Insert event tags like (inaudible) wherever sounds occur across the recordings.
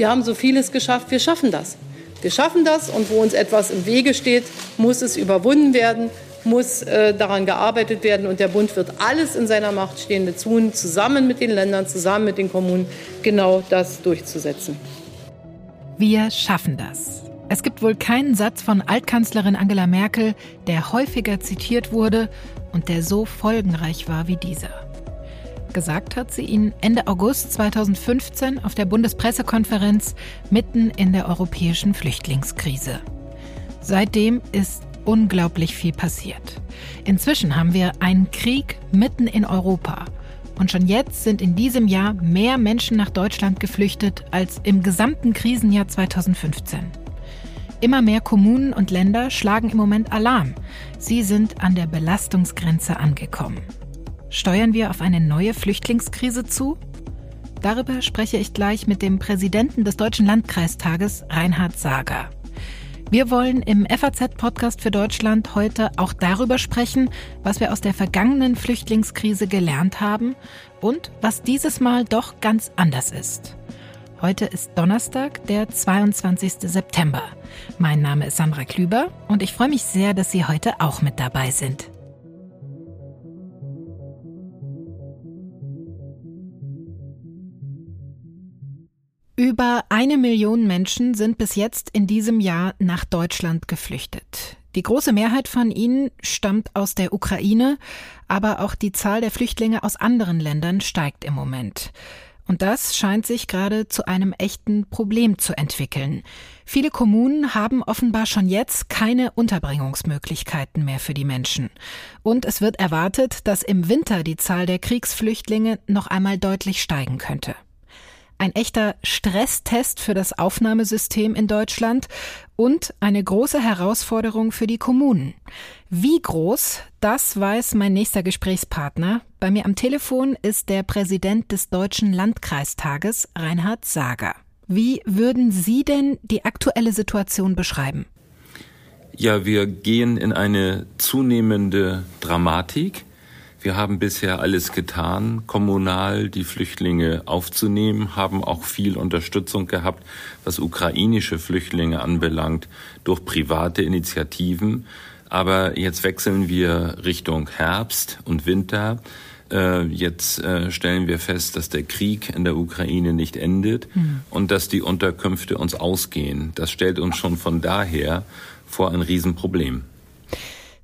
Wir haben so vieles geschafft. Wir schaffen das. Wir schaffen das und wo uns etwas im Wege steht, muss es überwunden werden, muss äh, daran gearbeitet werden und der Bund wird alles in seiner Macht Stehende tun, zusammen mit den Ländern, zusammen mit den Kommunen, genau das durchzusetzen. Wir schaffen das. Es gibt wohl keinen Satz von Altkanzlerin Angela Merkel, der häufiger zitiert wurde und der so folgenreich war wie dieser. Gesagt hat sie ihn Ende August 2015 auf der Bundespressekonferenz mitten in der europäischen Flüchtlingskrise. Seitdem ist unglaublich viel passiert. Inzwischen haben wir einen Krieg mitten in Europa. Und schon jetzt sind in diesem Jahr mehr Menschen nach Deutschland geflüchtet als im gesamten Krisenjahr 2015. Immer mehr Kommunen und Länder schlagen im Moment Alarm. Sie sind an der Belastungsgrenze angekommen. Steuern wir auf eine neue Flüchtlingskrise zu? Darüber spreche ich gleich mit dem Präsidenten des Deutschen Landkreistages, Reinhard Sager. Wir wollen im FAZ-Podcast für Deutschland heute auch darüber sprechen, was wir aus der vergangenen Flüchtlingskrise gelernt haben und was dieses Mal doch ganz anders ist. Heute ist Donnerstag, der 22. September. Mein Name ist Sandra Klüber und ich freue mich sehr, dass Sie heute auch mit dabei sind. Über eine Million Menschen sind bis jetzt in diesem Jahr nach Deutschland geflüchtet. Die große Mehrheit von ihnen stammt aus der Ukraine, aber auch die Zahl der Flüchtlinge aus anderen Ländern steigt im Moment. Und das scheint sich gerade zu einem echten Problem zu entwickeln. Viele Kommunen haben offenbar schon jetzt keine Unterbringungsmöglichkeiten mehr für die Menschen. Und es wird erwartet, dass im Winter die Zahl der Kriegsflüchtlinge noch einmal deutlich steigen könnte. Ein echter Stresstest für das Aufnahmesystem in Deutschland und eine große Herausforderung für die Kommunen. Wie groß, das weiß mein nächster Gesprächspartner. Bei mir am Telefon ist der Präsident des Deutschen Landkreistages, Reinhard Sager. Wie würden Sie denn die aktuelle Situation beschreiben? Ja, wir gehen in eine zunehmende Dramatik. Wir haben bisher alles getan, kommunal die Flüchtlinge aufzunehmen, haben auch viel Unterstützung gehabt, was ukrainische Flüchtlinge anbelangt, durch private Initiativen. Aber jetzt wechseln wir Richtung Herbst und Winter. Äh, jetzt äh, stellen wir fest, dass der Krieg in der Ukraine nicht endet mhm. und dass die Unterkünfte uns ausgehen. Das stellt uns schon von daher vor ein Riesenproblem.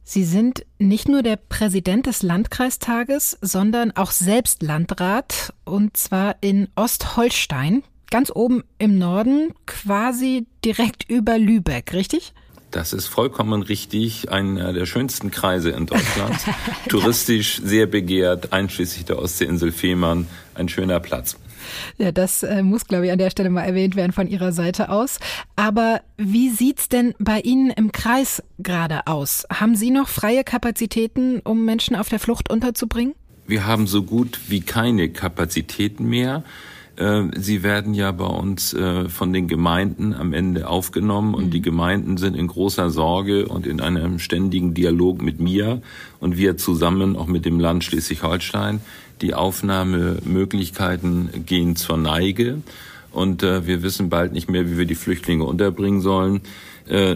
Sie sind nicht nur der Präsident des Landkreistages, sondern auch selbst Landrat, und zwar in Ostholstein, ganz oben im Norden, quasi direkt über Lübeck, richtig? Das ist vollkommen richtig. Einer der schönsten Kreise in Deutschland. (laughs) Touristisch sehr begehrt, einschließlich der Ostseeinsel Fehmarn. Ein schöner Platz. Ja, das äh, muss, glaube ich, an der Stelle mal erwähnt werden von Ihrer Seite aus. Aber wie sieht's denn bei Ihnen im Kreis gerade aus? Haben Sie noch freie Kapazitäten, um Menschen auf der Flucht unterzubringen? Wir haben so gut wie keine Kapazitäten mehr. Äh, sie werden ja bei uns äh, von den Gemeinden am Ende aufgenommen und mhm. die Gemeinden sind in großer Sorge und in einem ständigen Dialog mit mir und wir zusammen auch mit dem Land Schleswig-Holstein. Die Aufnahmemöglichkeiten gehen zur Neige und äh, wir wissen bald nicht mehr, wie wir die Flüchtlinge unterbringen sollen.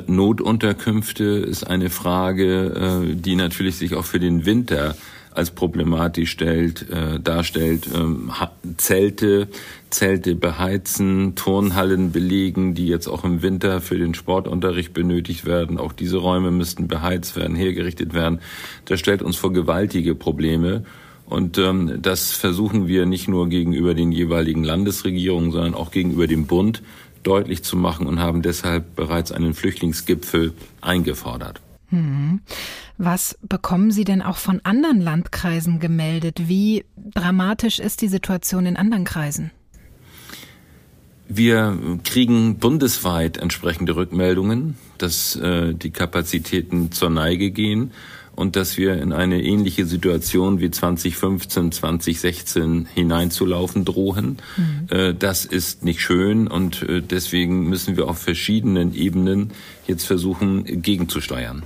Notunterkünfte ist eine Frage, die natürlich sich auch für den Winter als problematisch stellt, äh, darstellt. Ähm, Zelte, Zelte beheizen, Turnhallen belegen, die jetzt auch im Winter für den Sportunterricht benötigt werden. Auch diese Räume müssten beheizt werden, hergerichtet werden. Das stellt uns vor gewaltige Probleme. Und ähm, das versuchen wir nicht nur gegenüber den jeweiligen Landesregierungen, sondern auch gegenüber dem Bund deutlich zu machen und haben deshalb bereits einen Flüchtlingsgipfel eingefordert. Hm. Was bekommen Sie denn auch von anderen Landkreisen gemeldet? Wie dramatisch ist die Situation in anderen Kreisen? Wir kriegen bundesweit entsprechende Rückmeldungen, dass äh, die Kapazitäten zur Neige gehen und dass wir in eine ähnliche Situation wie 2015, 2016 hineinzulaufen drohen. Mhm. Äh, das ist nicht schön und äh, deswegen müssen wir auf verschiedenen Ebenen jetzt versuchen, gegenzusteuern.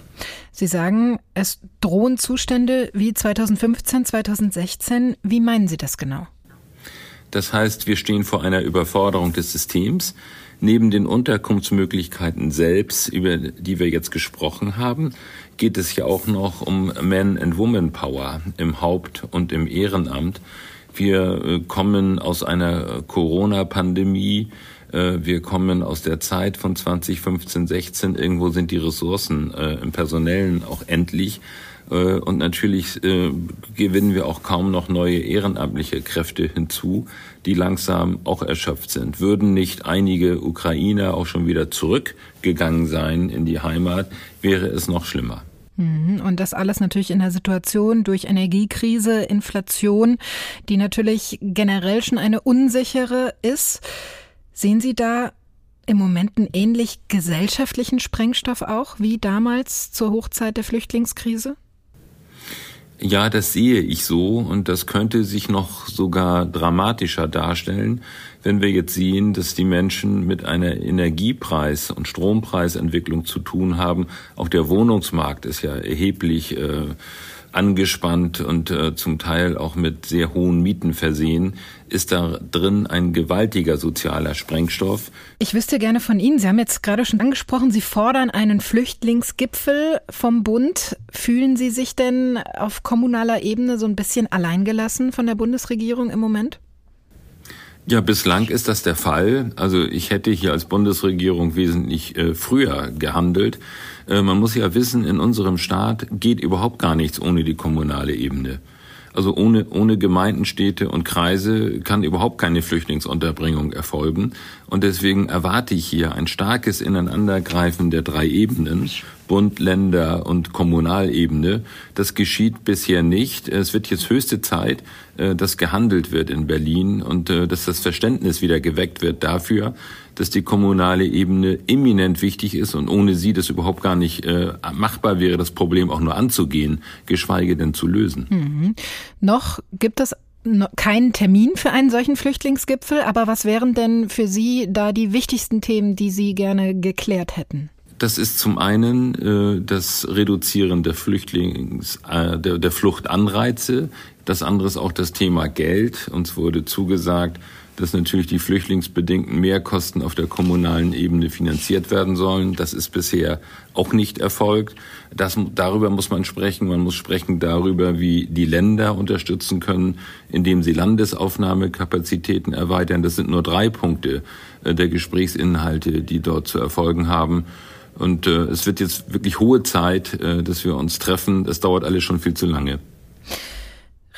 Sie sagen, es drohen Zustände wie 2015, 2016. Wie meinen Sie das genau? Das heißt, wir stehen vor einer Überforderung des Systems. Neben den Unterkunftsmöglichkeiten selbst, über die wir jetzt gesprochen haben, geht es ja auch noch um Man and Woman Power im Haupt- und im Ehrenamt. Wir äh, kommen aus einer Corona-Pandemie. Äh, wir kommen aus der Zeit von 2015, 16. Irgendwo sind die Ressourcen äh, im Personellen auch endlich. Und natürlich gewinnen wir auch kaum noch neue ehrenamtliche Kräfte hinzu, die langsam auch erschöpft sind. Würden nicht einige Ukrainer auch schon wieder zurückgegangen sein in die Heimat, wäre es noch schlimmer. Mhm. Und das alles natürlich in der Situation durch Energiekrise, Inflation, die natürlich generell schon eine unsichere ist. Sehen Sie da im Moment einen ähnlich gesellschaftlichen Sprengstoff auch wie damals zur Hochzeit der Flüchtlingskrise? Ja, das sehe ich so und das könnte sich noch sogar dramatischer darstellen, wenn wir jetzt sehen, dass die Menschen mit einer Energiepreis- und Strompreisentwicklung zu tun haben. Auch der Wohnungsmarkt ist ja erheblich äh, angespannt und äh, zum Teil auch mit sehr hohen Mieten versehen, ist da drin ein gewaltiger sozialer Sprengstoff. Ich wüsste gerne von Ihnen, Sie haben jetzt gerade schon angesprochen, Sie fordern einen Flüchtlingsgipfel vom Bund. Fühlen Sie sich denn auf kommunaler Ebene so ein bisschen alleingelassen von der Bundesregierung im Moment? Ja, bislang ist das der Fall. Also ich hätte hier als Bundesregierung wesentlich äh, früher gehandelt. Äh, man muss ja wissen, in unserem Staat geht überhaupt gar nichts ohne die kommunale Ebene. Also ohne, ohne Gemeinden, Städte und Kreise kann überhaupt keine Flüchtlingsunterbringung erfolgen. Und deswegen erwarte ich hier ein starkes Ineinandergreifen der drei Ebenen, Bund, Länder und Kommunalebene. Das geschieht bisher nicht. Es wird jetzt höchste Zeit, äh, dass gehandelt wird in Berlin und äh, dass das Verständnis wieder geweckt wird dafür, dass die kommunale Ebene eminent wichtig ist und ohne sie das überhaupt gar nicht äh, machbar wäre, das Problem auch nur anzugehen, geschweige denn zu lösen. Mhm. Noch gibt es keinen Termin für einen solchen Flüchtlingsgipfel, aber was wären denn für Sie da die wichtigsten Themen, die Sie gerne geklärt hätten? Das ist zum einen äh, das Reduzieren der Flüchtlings, äh, der, der Fluchtanreize. Das andere ist auch das Thema Geld. Uns wurde zugesagt, dass natürlich die flüchtlingsbedingten Mehrkosten auf der kommunalen Ebene finanziert werden sollen. Das ist bisher auch nicht erfolgt. Das, darüber muss man sprechen. Man muss sprechen darüber, wie die Länder unterstützen können, indem sie Landesaufnahmekapazitäten erweitern. Das sind nur drei Punkte äh, der Gesprächsinhalte, die dort zu erfolgen haben. Und äh, es wird jetzt wirklich hohe Zeit, äh, dass wir uns treffen. Das dauert alles schon viel zu lange.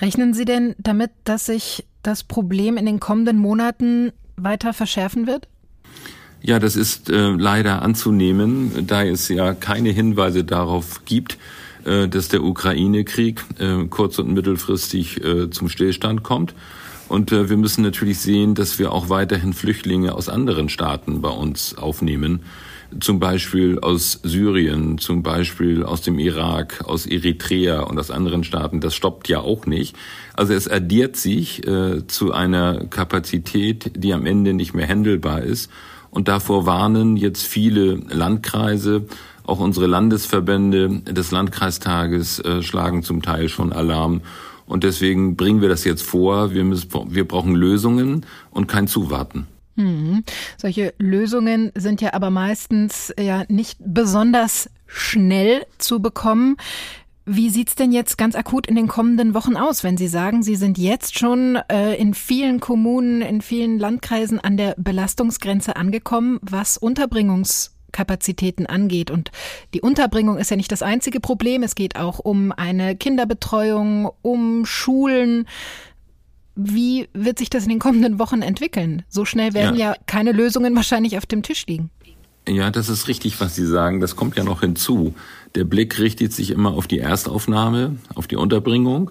Rechnen Sie denn damit, dass sich das Problem in den kommenden Monaten weiter verschärfen wird? Ja, das ist äh, leider anzunehmen, da es ja keine Hinweise darauf gibt, äh, dass der Ukraine-Krieg äh, kurz- und mittelfristig äh, zum Stillstand kommt. Und äh, wir müssen natürlich sehen, dass wir auch weiterhin Flüchtlinge aus anderen Staaten bei uns aufnehmen zum Beispiel aus Syrien, zum Beispiel aus dem Irak, aus Eritrea und aus anderen Staaten. Das stoppt ja auch nicht. Also es addiert sich äh, zu einer Kapazität, die am Ende nicht mehr händelbar ist. Und davor warnen jetzt viele Landkreise, auch unsere Landesverbände des Landkreistages äh, schlagen zum Teil schon Alarm. Und deswegen bringen wir das jetzt vor. Wir, müssen, wir brauchen Lösungen und kein Zuwarten. Mhm. Solche Lösungen sind ja aber meistens ja nicht besonders schnell zu bekommen. Wie sieht's denn jetzt ganz akut in den kommenden Wochen aus, wenn Sie sagen, Sie sind jetzt schon äh, in vielen Kommunen, in vielen Landkreisen an der Belastungsgrenze angekommen, was Unterbringungskapazitäten angeht. Und die Unterbringung ist ja nicht das einzige Problem. Es geht auch um eine Kinderbetreuung, um Schulen. Wie wird sich das in den kommenden Wochen entwickeln? So schnell werden ja, ja keine Lösungen wahrscheinlich auf dem Tisch liegen. Ja, das ist richtig, was Sie sagen. Das kommt ja noch hinzu. Der Blick richtet sich immer auf die Erstaufnahme, auf die Unterbringung,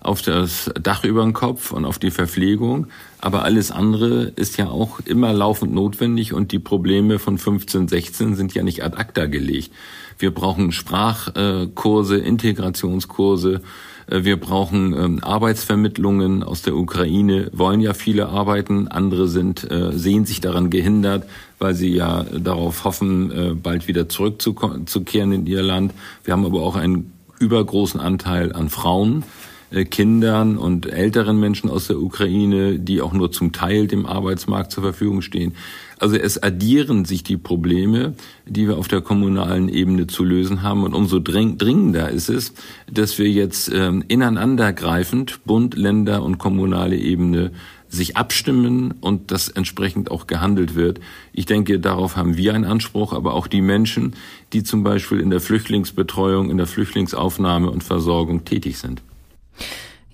auf das Dach über den Kopf und auf die Verpflegung. Aber alles andere ist ja auch immer laufend notwendig und die Probleme von 15, 16 sind ja nicht ad acta gelegt. Wir brauchen Sprachkurse, Integrationskurse, wir brauchen ähm, Arbeitsvermittlungen aus der Ukraine, wollen ja viele arbeiten, andere sind, äh, sehen sich daran gehindert, weil sie ja darauf hoffen, äh, bald wieder zurückzukehren in ihr Land. Wir haben aber auch einen übergroßen Anteil an Frauen, äh, Kindern und älteren Menschen aus der Ukraine, die auch nur zum Teil dem Arbeitsmarkt zur Verfügung stehen. Also es addieren sich die Probleme, die wir auf der kommunalen Ebene zu lösen haben. Und umso dringender ist es, dass wir jetzt ähm, ineinandergreifend Bund, Länder und kommunale Ebene sich abstimmen und das entsprechend auch gehandelt wird. Ich denke, darauf haben wir einen Anspruch, aber auch die Menschen, die zum Beispiel in der Flüchtlingsbetreuung, in der Flüchtlingsaufnahme und Versorgung tätig sind.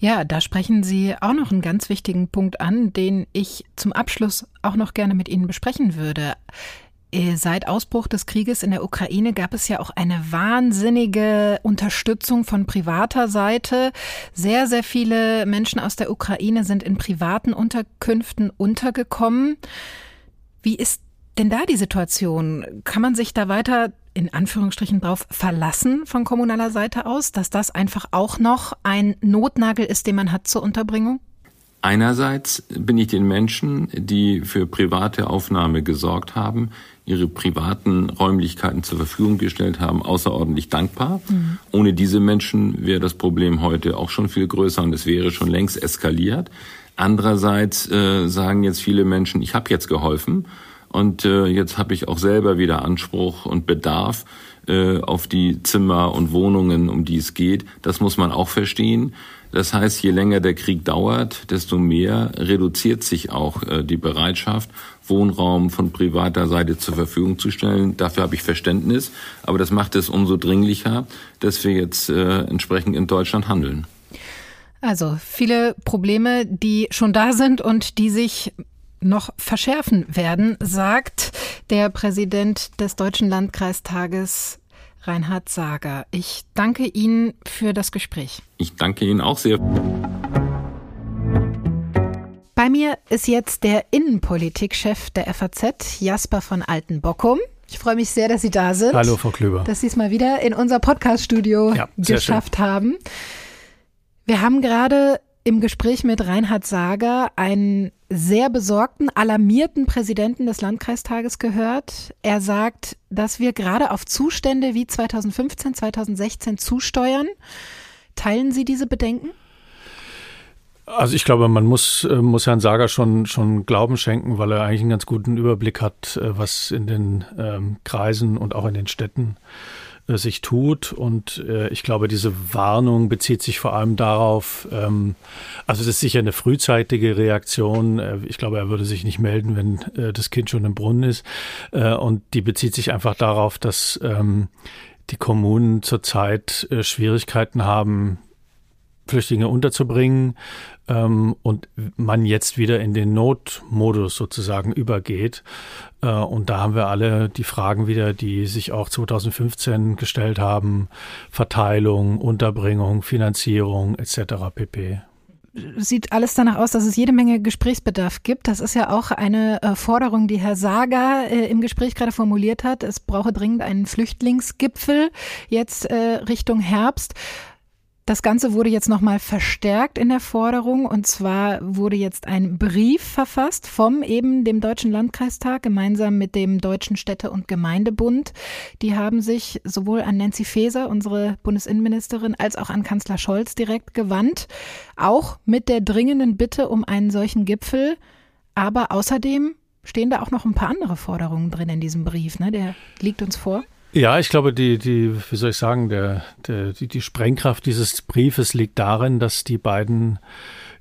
Ja, da sprechen Sie auch noch einen ganz wichtigen Punkt an, den ich zum Abschluss auch noch gerne mit Ihnen besprechen würde. Äh, seit Ausbruch des Krieges in der Ukraine gab es ja auch eine wahnsinnige Unterstützung von privater Seite. Sehr, sehr viele Menschen aus der Ukraine sind in privaten Unterkünften untergekommen. Wie ist denn da die Situation? Kann man sich da weiter in Anführungsstrichen drauf verlassen von kommunaler Seite aus, dass das einfach auch noch ein Notnagel ist, den man hat zur Unterbringung? Einerseits bin ich den Menschen, die für private Aufnahme gesorgt haben, ihre privaten Räumlichkeiten zur Verfügung gestellt haben, außerordentlich dankbar. Mhm. Ohne diese Menschen wäre das Problem heute auch schon viel größer und es wäre schon längst eskaliert. Andererseits äh, sagen jetzt viele Menschen, ich habe jetzt geholfen und äh, jetzt habe ich auch selber wieder Anspruch und Bedarf äh, auf die Zimmer und Wohnungen, um die es geht. Das muss man auch verstehen. Das heißt, je länger der Krieg dauert, desto mehr reduziert sich auch äh, die Bereitschaft, Wohnraum von privater Seite zur Verfügung zu stellen. Dafür habe ich Verständnis. Aber das macht es umso dringlicher, dass wir jetzt äh, entsprechend in Deutschland handeln. Also viele Probleme, die schon da sind und die sich noch verschärfen werden, sagt der Präsident des Deutschen Landkreistages Reinhard Sager. Ich danke Ihnen für das Gespräch. Ich danke Ihnen auch sehr. Bei mir ist jetzt der Innenpolitikchef der FAZ, Jasper von Altenbockum. Ich freue mich sehr, dass Sie da sind. Hallo, Frau Klöber. Dass Sie es mal wieder in unser Podcaststudio ja, geschafft schön. haben. Wir haben gerade im Gespräch mit Reinhard Sager einen sehr besorgten, alarmierten Präsidenten des Landkreistages gehört. Er sagt, dass wir gerade auf Zustände wie 2015, 2016 zusteuern. Teilen Sie diese Bedenken? Also ich glaube, man muss, äh, muss Herrn Sager schon, schon Glauben schenken, weil er eigentlich einen ganz guten Überblick hat, äh, was in den ähm, Kreisen und auch in den Städten äh, sich tut. Und äh, ich glaube, diese Warnung bezieht sich vor allem darauf, ähm, also das ist sicher eine frühzeitige Reaktion. Äh, ich glaube, er würde sich nicht melden, wenn äh, das Kind schon im Brunnen ist. Äh, und die bezieht sich einfach darauf, dass ähm, die Kommunen zurzeit äh, Schwierigkeiten haben, Flüchtlinge unterzubringen ähm, und man jetzt wieder in den Notmodus sozusagen übergeht. Äh, und da haben wir alle die Fragen wieder, die sich auch 2015 gestellt haben. Verteilung, Unterbringung, Finanzierung etc. pp sieht alles danach aus, dass es jede Menge Gesprächsbedarf gibt. Das ist ja auch eine äh, Forderung, die Herr Sager äh, im Gespräch gerade formuliert hat. Es brauche dringend einen Flüchtlingsgipfel jetzt äh, Richtung Herbst. Das Ganze wurde jetzt nochmal verstärkt in der Forderung und zwar wurde jetzt ein Brief verfasst vom eben dem Deutschen Landkreistag gemeinsam mit dem Deutschen Städte- und Gemeindebund. Die haben sich sowohl an Nancy Faeser, unsere Bundesinnenministerin, als auch an Kanzler Scholz direkt gewandt, auch mit der dringenden Bitte um einen solchen Gipfel. Aber außerdem stehen da auch noch ein paar andere Forderungen drin in diesem Brief. Ne? Der liegt uns vor. Ja, ich glaube, die, die, wie soll ich sagen, der, der, die, die Sprengkraft dieses Briefes liegt darin, dass die beiden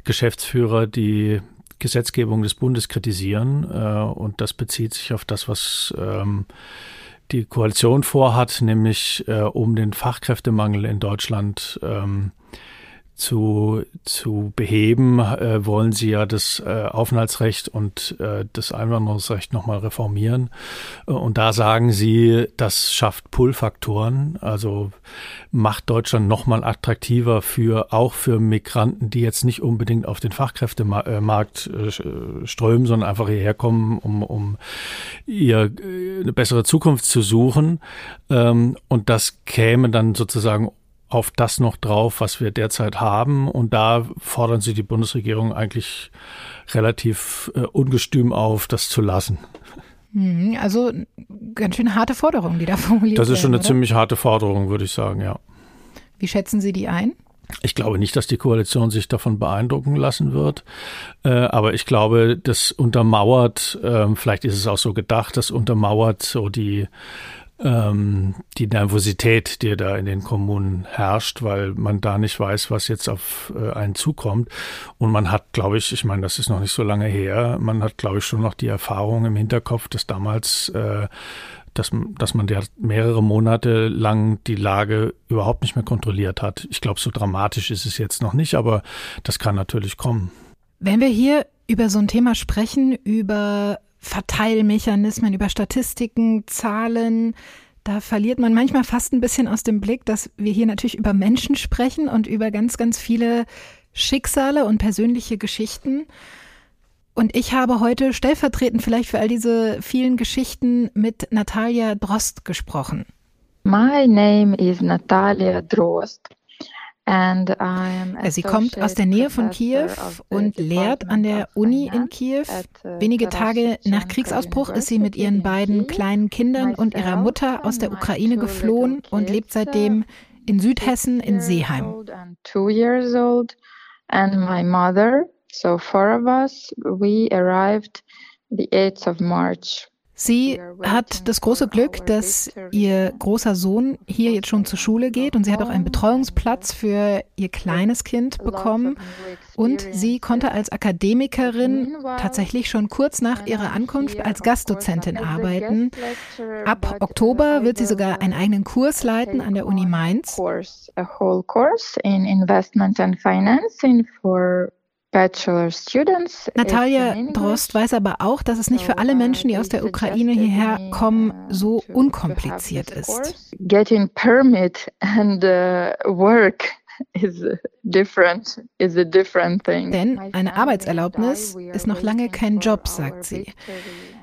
Geschäftsführer die Gesetzgebung des Bundes kritisieren. Äh, und das bezieht sich auf das, was ähm, die Koalition vorhat, nämlich äh, um den Fachkräftemangel in Deutschland ähm, zu, zu beheben, äh, wollen sie ja das äh, Aufenthaltsrecht und äh, das Einwanderungsrecht nochmal reformieren. Äh, und da sagen sie, das schafft Pull-Faktoren, also macht Deutschland nochmal attraktiver für auch für Migranten, die jetzt nicht unbedingt auf den Fachkräftemarkt äh, strömen, sondern einfach hierher kommen, um, um ihr äh, eine bessere Zukunft zu suchen. Ähm, und das käme dann sozusagen auf das noch drauf, was wir derzeit haben. Und da fordern sie die Bundesregierung eigentlich relativ äh, ungestüm auf, das zu lassen. Mhm, also ganz schön harte Forderung, die da (laughs) formuliert Das ist schon eine oder? ziemlich harte Forderung, würde ich sagen, ja. Wie schätzen Sie die ein? Ich glaube nicht, dass die Koalition sich davon beeindrucken lassen wird. Äh, aber ich glaube, das untermauert, äh, vielleicht ist es auch so gedacht, das untermauert so die, ähm, die Nervosität, die da in den Kommunen herrscht, weil man da nicht weiß, was jetzt auf äh, einen zukommt. Und man hat, glaube ich, ich meine, das ist noch nicht so lange her, man hat, glaube ich, schon noch die Erfahrung im Hinterkopf, dass damals äh, dass, dass man der mehrere Monate lang die Lage überhaupt nicht mehr kontrolliert hat. Ich glaube, so dramatisch ist es jetzt noch nicht, aber das kann natürlich kommen. Wenn wir hier über so ein Thema sprechen, über Verteilmechanismen, über Statistiken, Zahlen, da verliert man manchmal fast ein bisschen aus dem Blick, dass wir hier natürlich über Menschen sprechen und über ganz, ganz viele Schicksale und persönliche Geschichten. Und ich habe heute stellvertretend vielleicht für all diese vielen Geschichten mit Natalia Drost gesprochen. My name is Natalia Drost. Sie kommt aus der Nähe von Kiew und lehrt an der Uni in Kiew. Uh, Wenige Tage nach Kriegsausbruch ist sie mit ihren beiden kleinen Kindern und ihrer Mutter aus der Ukraine geflohen und lebt seitdem in Südhessen in Seeheim. And my mother So four of us, we arrived the 8th of March. Sie hat das große Glück, dass ihr großer Sohn hier jetzt schon zur Schule geht und sie hat auch einen Betreuungsplatz für ihr kleines Kind bekommen. Und sie konnte als Akademikerin tatsächlich schon kurz nach ihrer Ankunft als Gastdozentin arbeiten. Ab Oktober wird sie sogar einen eigenen Kurs leiten an der Uni Mainz. Natalia Drost weiß aber auch, dass es nicht für alle Menschen, die aus der Ukraine hierher kommen, so unkompliziert ist. Getting permit and uh, work is different, is a different thing. Denn eine Arbeitserlaubnis ist noch lange kein Job, sagt sie.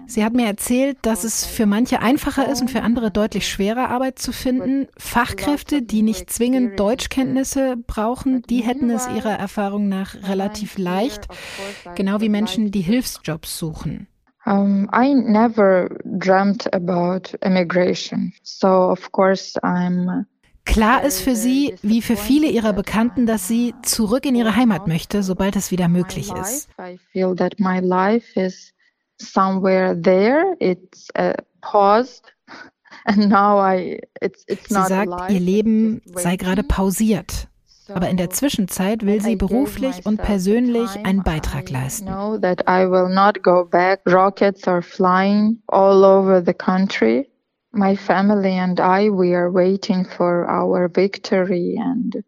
Sie hat mir erzählt, dass es für manche einfacher ist und für andere deutlich schwerer Arbeit zu finden. Fachkräfte, die nicht zwingend Deutschkenntnisse brauchen, die hätten es ihrer Erfahrung nach relativ leicht, genau wie Menschen, die Hilfsjobs suchen. Um, I never dreamt about immigration, so of course I'm Klar ist für sie, wie für viele ihrer Bekannten, dass sie zurück in ihre Heimat möchte, sobald es wieder möglich ist somewhere there. It's uh, paused. (laughs) And now I, it's, it's sie sagt, ihr Leben sei gerade pausiert. Aber in der Zwischenzeit will sie beruflich und persönlich einen Beitrag leisten. that I will not go back. Rockets are flying all over the country. My family and I, we are waiting for our victory. And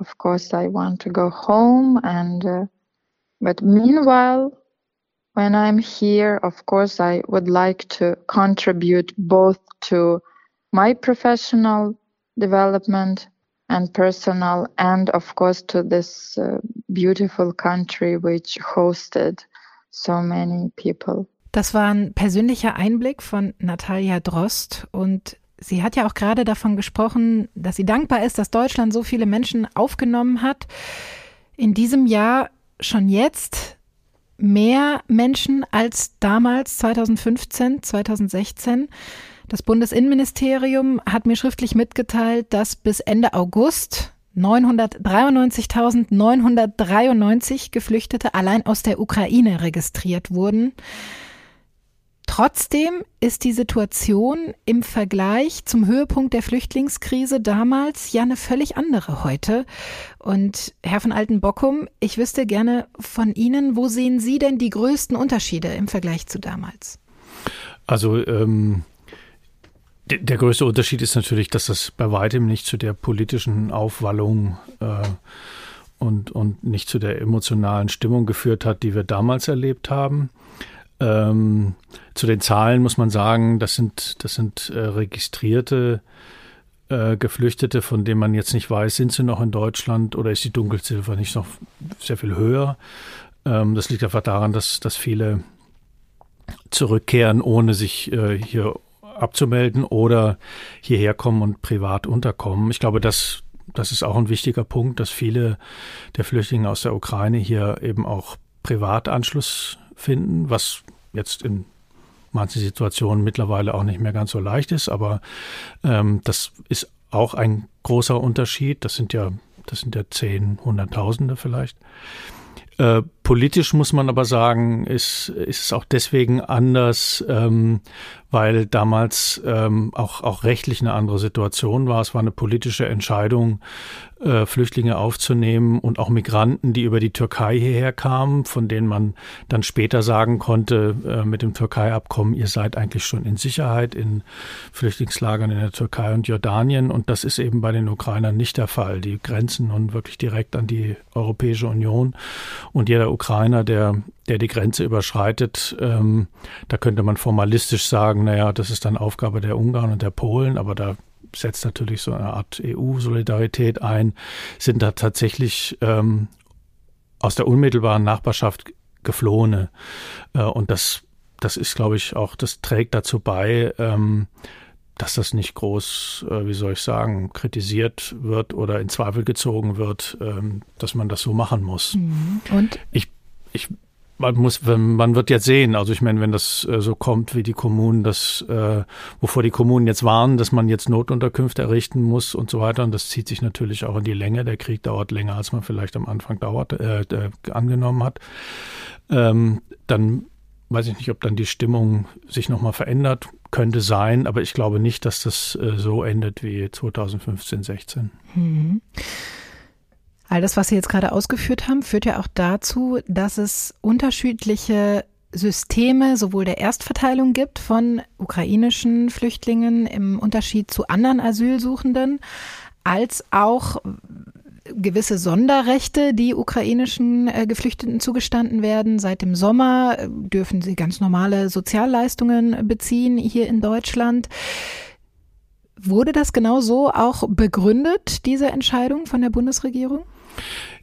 of course, I want to go home. And, uh, but meanwhile, when I'm here, of course, I would like to contribute both to my professional development and personal, and of course, to this uh, beautiful country which hosted so many people. Das war ein persönlicher Einblick von Natalia Drost und sie hat ja auch gerade davon gesprochen, dass sie dankbar ist, dass Deutschland so viele Menschen aufgenommen hat. In diesem Jahr schon jetzt mehr Menschen als damals 2015, 2016. Das Bundesinnenministerium hat mir schriftlich mitgeteilt, dass bis Ende August 993.993 Geflüchtete allein aus der Ukraine registriert wurden. Trotzdem ist die Situation im Vergleich zum Höhepunkt der Flüchtlingskrise damals ja eine völlig andere heute. Und Herr von Altenbockum, ich wüsste gerne von Ihnen, wo sehen Sie denn die größten Unterschiede im Vergleich zu damals? Also ähm, der größte Unterschied ist natürlich, dass das bei weitem nicht zu der politischen Aufwallung äh, und, und nicht zu der emotionalen Stimmung geführt hat, die wir damals erlebt haben. Ähm, zu den Zahlen muss man sagen, das sind, das sind äh, registrierte äh, Geflüchtete, von denen man jetzt nicht weiß, sind sie noch in Deutschland oder ist die Dunkelziffer nicht noch sehr viel höher. Ähm, das liegt einfach daran, dass, dass viele zurückkehren, ohne sich äh, hier abzumelden oder hierher kommen und privat unterkommen. Ich glaube, das, das ist auch ein wichtiger Punkt, dass viele der Flüchtlinge aus der Ukraine hier eben auch Privatanschluss finden, was jetzt in manchen Situationen mittlerweile auch nicht mehr ganz so leicht ist, aber ähm, das ist auch ein großer Unterschied. Das sind ja Das sind ja zehn, hunderttausende vielleicht. Äh, politisch muss man aber sagen, ist, ist es auch deswegen anders, ähm, weil damals ähm, auch, auch rechtlich eine andere Situation war. Es war eine politische Entscheidung, äh, Flüchtlinge aufzunehmen und auch Migranten, die über die Türkei hierher kamen, von denen man dann später sagen konnte, äh, mit dem Türkei-Abkommen, ihr seid eigentlich schon in Sicherheit in Flüchtlingslagern in der Türkei und Jordanien. Und das ist eben bei den Ukrainern nicht der Fall. Die grenzen nun wirklich direkt an die Europäische Union. Und jeder Ukrainer, der, der die Grenze überschreitet, ähm, da könnte man formalistisch sagen, naja, das ist dann Aufgabe der Ungarn und der Polen, aber da setzt natürlich so eine Art EU-Solidarität ein, sind da tatsächlich ähm, aus der unmittelbaren Nachbarschaft geflohene. Äh, und das, das ist, glaube ich, auch, das trägt dazu bei, ähm, dass das nicht groß, äh, wie soll ich sagen, kritisiert wird oder in Zweifel gezogen wird, ähm, dass man das so machen muss. Mhm. Und? Ich, ich man muss, man wird jetzt sehen, also ich meine, wenn das äh, so kommt, wie die Kommunen das, äh, wovor die Kommunen jetzt warnen, dass man jetzt Notunterkünfte errichten muss und so weiter, und das zieht sich natürlich auch in die Länge. Der Krieg dauert länger, als man vielleicht am Anfang dauert, äh, angenommen hat. Ähm, dann weiß ich nicht, ob dann die Stimmung sich nochmal verändert. Könnte sein, aber ich glaube nicht, dass das äh, so endet wie 2015, 16. Mhm. All das, was Sie jetzt gerade ausgeführt haben, führt ja auch dazu, dass es unterschiedliche Systeme sowohl der Erstverteilung gibt von ukrainischen Flüchtlingen im Unterschied zu anderen Asylsuchenden, als auch gewisse Sonderrechte, die ukrainischen äh, Geflüchteten zugestanden werden. Seit dem Sommer äh, dürfen sie ganz normale Sozialleistungen beziehen hier in Deutschland. Wurde das genau so auch begründet, diese Entscheidung von der Bundesregierung?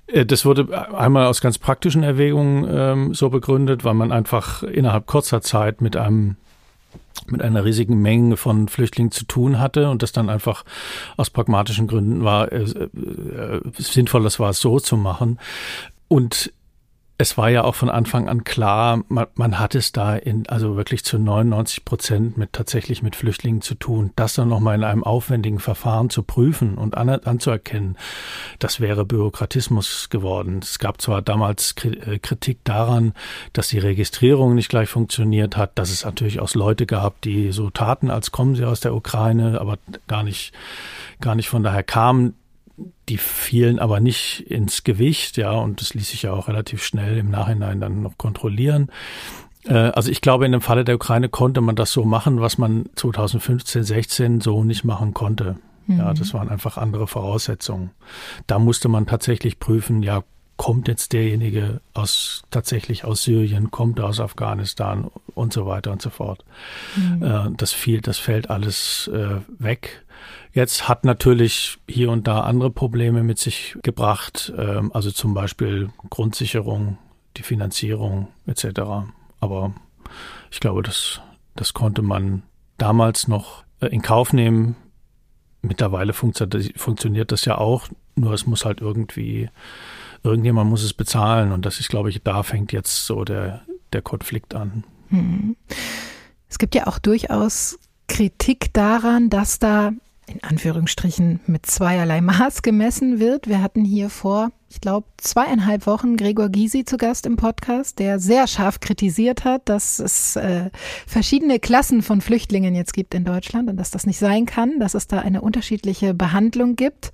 Äh, das wurde einmal aus ganz praktischen Erwägungen ähm, so begründet, weil man einfach innerhalb kurzer Zeit mit einem mit einer riesigen Menge von Flüchtlingen zu tun hatte und das dann einfach aus pragmatischen Gründen war äh, äh, sinnvoll, das war so zu machen. Und es war ja auch von Anfang an klar, man, man hat es da in, also wirklich zu 99 Prozent mit tatsächlich mit Flüchtlingen zu tun. Das dann nochmal in einem aufwendigen Verfahren zu prüfen und an, anzuerkennen, das wäre Bürokratismus geworden. Es gab zwar damals äh, Kritik daran, dass die Registrierung nicht gleich funktioniert hat, dass es natürlich auch Leute gab, die so taten, als kommen sie aus der Ukraine, aber gar nicht, gar nicht von daher kamen die fielen aber nicht ins Gewicht, ja, und das ließ sich ja auch relativ schnell im Nachhinein dann noch kontrollieren. Äh, also ich glaube, in dem Falle der Ukraine konnte man das so machen, was man 2015, 16 so nicht machen konnte. Ja, mhm. das waren einfach andere Voraussetzungen. Da musste man tatsächlich prüfen, ja, kommt jetzt derjenige aus tatsächlich aus Syrien, kommt er aus Afghanistan und so weiter und so fort. Mhm. Äh, das fiel, das fällt alles äh, weg. Jetzt hat natürlich hier und da andere Probleme mit sich gebracht, ähm, also zum Beispiel Grundsicherung, die Finanzierung etc. Aber ich glaube, das, das konnte man damals noch äh, in Kauf nehmen. Mittlerweile funktioniert das ja auch, nur es muss halt irgendwie, irgendjemand muss es bezahlen und das ist, glaube ich, da fängt jetzt so der, der Konflikt an. Hm. Es gibt ja auch durchaus Kritik daran, dass da in Anführungsstrichen mit zweierlei Maß gemessen wird. Wir hatten hier vor, ich glaube, zweieinhalb Wochen Gregor Gysi zu Gast im Podcast, der sehr scharf kritisiert hat, dass es äh, verschiedene Klassen von Flüchtlingen jetzt gibt in Deutschland und dass das nicht sein kann, dass es da eine unterschiedliche Behandlung gibt.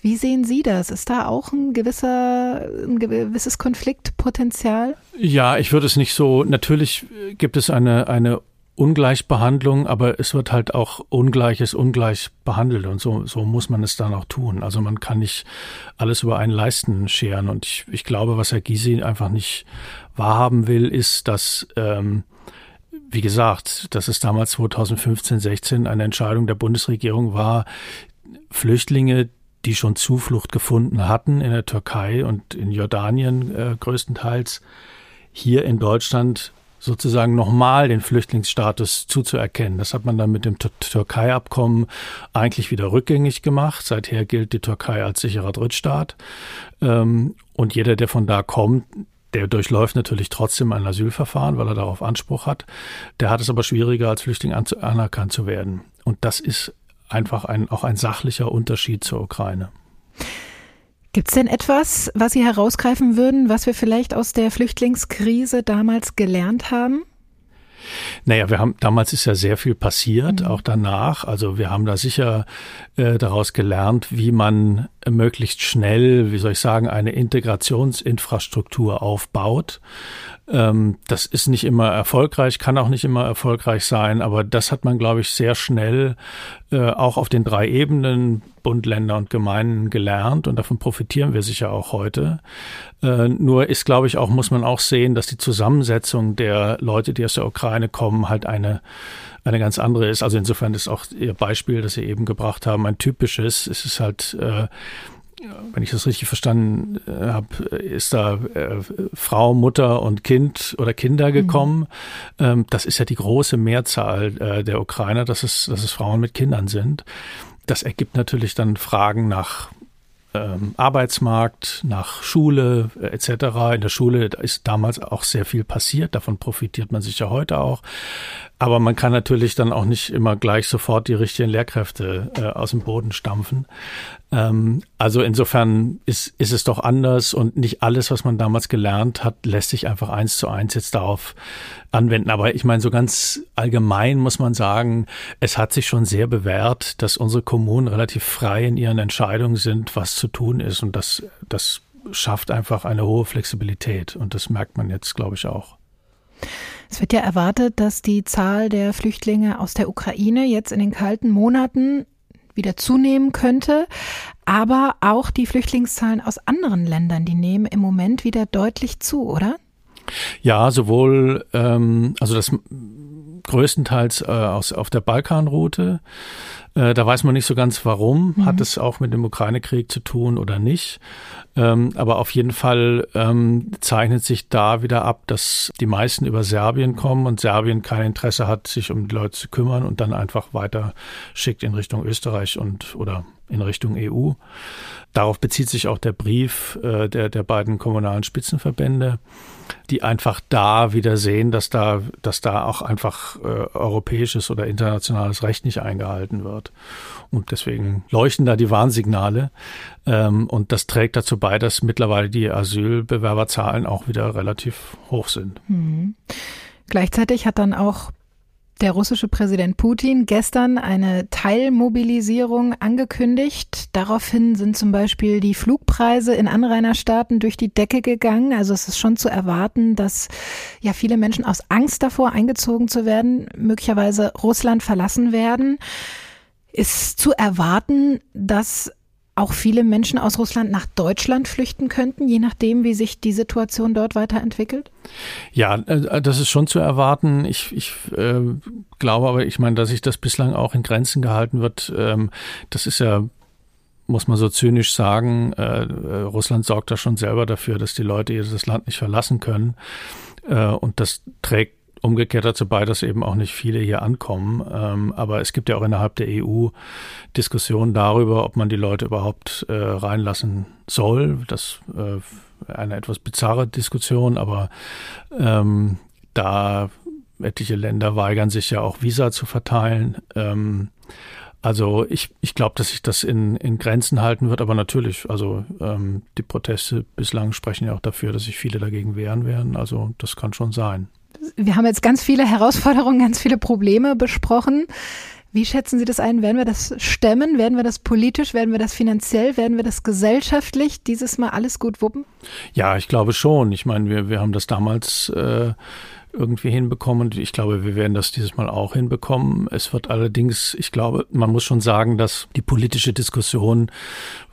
Wie sehen Sie das? Ist da auch ein gewisser, ein gewisses Konfliktpotenzial? Ja, ich würde es nicht so. Natürlich gibt es eine, eine Ungleichbehandlung, aber es wird halt auch Ungleiches ungleich behandelt und so, so muss man es dann auch tun. Also man kann nicht alles über einen Leisten scheren und ich, ich glaube, was Herr Gysi einfach nicht wahrhaben will, ist, dass, ähm, wie gesagt, dass es damals 2015, 16 eine Entscheidung der Bundesregierung war, Flüchtlinge, die schon Zuflucht gefunden hatten in der Türkei und in Jordanien äh, größtenteils, hier in Deutschland sozusagen nochmal den Flüchtlingsstatus zuzuerkennen. Das hat man dann mit dem Türkei-Abkommen eigentlich wieder rückgängig gemacht. Seither gilt die Türkei als sicherer Drittstaat. Ähm, und jeder, der von da kommt, der durchläuft natürlich trotzdem ein Asylverfahren, weil er darauf Anspruch hat. Der hat es aber schwieriger, als Flüchtling anerkannt zu werden. Und das ist einfach ein, auch ein sachlicher Unterschied zur Ukraine. Gibt es denn etwas, was Sie herausgreifen würden, was wir vielleicht aus der Flüchtlingskrise damals gelernt haben? Naja, wir haben damals ist ja sehr viel passiert, mhm. auch danach. Also wir haben da sicher äh, daraus gelernt, wie man möglichst schnell, wie soll ich sagen, eine Integrationsinfrastruktur aufbaut. Ähm, das ist nicht immer erfolgreich, kann auch nicht immer erfolgreich sein, aber das hat man, glaube ich, sehr schnell äh, auch auf den drei Ebenen Bund, Länder und Gemeinden gelernt und davon profitieren wir sicher auch heute. Äh, nur ist, glaube ich, auch, muss man auch sehen, dass die Zusammensetzung der Leute, die aus der Ukraine kommen, halt eine eine ganz andere ist. Also insofern ist auch Ihr Beispiel, das Sie eben gebracht haben, ein typisches. Es ist halt äh, wenn ich das richtig verstanden äh, habe, ist da äh, Frau, Mutter und Kind oder Kinder mhm. gekommen. Mhm. Ähm, das ist ja die große Mehrzahl äh, der Ukrainer, dass es, dass es Frauen mit Kindern sind. Das ergibt natürlich dann Fragen nach ähm, Arbeitsmarkt, nach Schule äh, etc. In der Schule ist damals auch sehr viel passiert, davon profitiert man sicher heute auch. Aber man kann natürlich dann auch nicht immer gleich sofort die richtigen Lehrkräfte äh, aus dem Boden stampfen. Ähm, also insofern ist, ist es doch anders und nicht alles, was man damals gelernt hat, lässt sich einfach eins zu eins jetzt darauf anwenden. Aber ich meine, so ganz allgemein muss man sagen, es hat sich schon sehr bewährt, dass unsere Kommunen relativ frei in ihren Entscheidungen sind, was zu tun ist. Und das, das schafft einfach eine hohe Flexibilität. Und das merkt man jetzt, glaube ich, auch. Es wird ja erwartet, dass die Zahl der Flüchtlinge aus der Ukraine jetzt in den kalten Monaten wieder zunehmen könnte. Aber auch die Flüchtlingszahlen aus anderen Ländern, die nehmen im Moment wieder deutlich zu, oder? Ja, sowohl, ähm, also das größtenteils äh, aus, auf der Balkanroute. Äh, da weiß man nicht so ganz warum. Mhm. Hat es auch mit dem Ukraine-Krieg zu tun oder nicht? Ähm, aber auf jeden Fall ähm, zeichnet sich da wieder ab, dass die meisten über Serbien kommen und Serbien kein Interesse hat, sich um die Leute zu kümmern und dann einfach weiter schickt in Richtung Österreich und oder in Richtung EU. Darauf bezieht sich auch der Brief äh, der, der beiden kommunalen Spitzenverbände, die einfach da wieder sehen, dass da, dass da auch einfach äh, europäisches oder internationales Recht nicht eingehalten wird. Und deswegen leuchten da die Warnsignale. Ähm, und das trägt dazu bei, dass mittlerweile die Asylbewerberzahlen auch wieder relativ hoch sind. Mhm. Gleichzeitig hat dann auch der russische Präsident Putin gestern eine Teilmobilisierung angekündigt. Daraufhin sind zum Beispiel die Flugpreise in Anrainerstaaten durch die Decke gegangen. Also es ist schon zu erwarten, dass ja viele Menschen aus Angst davor eingezogen zu werden, möglicherweise Russland verlassen werden. Ist zu erwarten, dass auch viele Menschen aus Russland nach Deutschland flüchten könnten, je nachdem, wie sich die Situation dort weiterentwickelt? Ja, äh, das ist schon zu erwarten. Ich, ich äh, glaube aber, ich meine, dass sich das bislang auch in Grenzen gehalten wird. Ähm, das ist ja muss man so zynisch sagen, äh, äh Russland sorgt da schon selber dafür, dass die Leute das Land nicht verlassen können. Äh, und das trägt umgekehrt dazu bei, dass eben auch nicht viele hier ankommen. Ähm, aber es gibt ja auch innerhalb der EU Diskussionen darüber, ob man die Leute überhaupt äh, reinlassen soll. Das äh, eine etwas bizarre Diskussion, aber ähm, da etliche Länder weigern sich ja auch Visa zu verteilen. Ähm, also ich, ich glaube, dass sich das in, in Grenzen halten wird, aber natürlich, also ähm, die Proteste bislang sprechen ja auch dafür, dass sich viele dagegen wehren werden. Also das kann schon sein. Wir haben jetzt ganz viele Herausforderungen, ganz viele Probleme besprochen. Wie schätzen Sie das ein? Werden wir das stemmen? Werden wir das politisch? Werden wir das finanziell? Werden wir das gesellschaftlich dieses Mal alles gut wuppen? Ja, ich glaube schon. Ich meine, wir, wir haben das damals äh, irgendwie hinbekommen. Und ich glaube, wir werden das dieses Mal auch hinbekommen. Es wird allerdings, ich glaube, man muss schon sagen, dass die politische Diskussion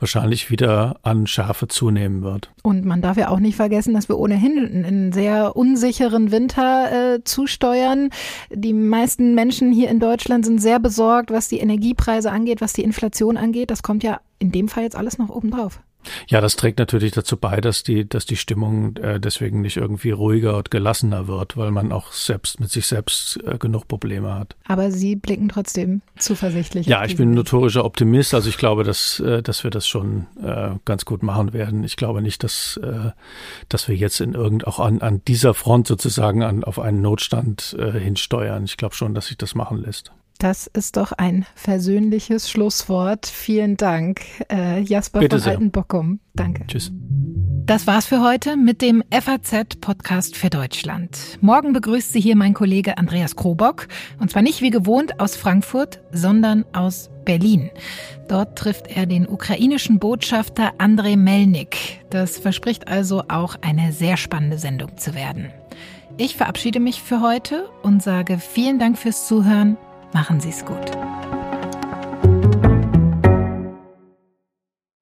wahrscheinlich wieder an Schärfe zunehmen wird. Und man darf ja auch nicht vergessen, dass wir ohnehin einen sehr unsicheren Winter äh, zusteuern. Die meisten Menschen hier in Deutschland sind sehr besorgt, was die Energiepreise angeht, was die Inflation angeht. Das kommt ja in dem Fall jetzt alles noch obendrauf. Ja, das trägt natürlich dazu bei, dass die, dass die Stimmung äh, deswegen nicht irgendwie ruhiger und gelassener wird, weil man auch selbst mit sich selbst äh, genug Probleme hat. Aber Sie blicken trotzdem zuversichtlich. Ja, ich bin ein notorischer Optimist. Also ich glaube, dass, äh, dass wir das schon äh, ganz gut machen werden. Ich glaube nicht, dass, äh, dass wir jetzt in irgend auch an, an dieser Front sozusagen an, auf einen Notstand äh, hinsteuern. Ich glaube schon, dass sich das machen lässt. Das ist doch ein versöhnliches Schlusswort. Vielen Dank, äh, Jasper Bitte von sehr. Altenbockum. Danke. Tschüss. Das war's für heute mit dem FAZ-Podcast für Deutschland. Morgen begrüßt Sie hier mein Kollege Andreas Krobock. Und zwar nicht wie gewohnt aus Frankfurt, sondern aus Berlin. Dort trifft er den ukrainischen Botschafter Andrei Melnik. Das verspricht also auch eine sehr spannende Sendung zu werden. Ich verabschiede mich für heute und sage vielen Dank fürs Zuhören. Machen Sie es gut.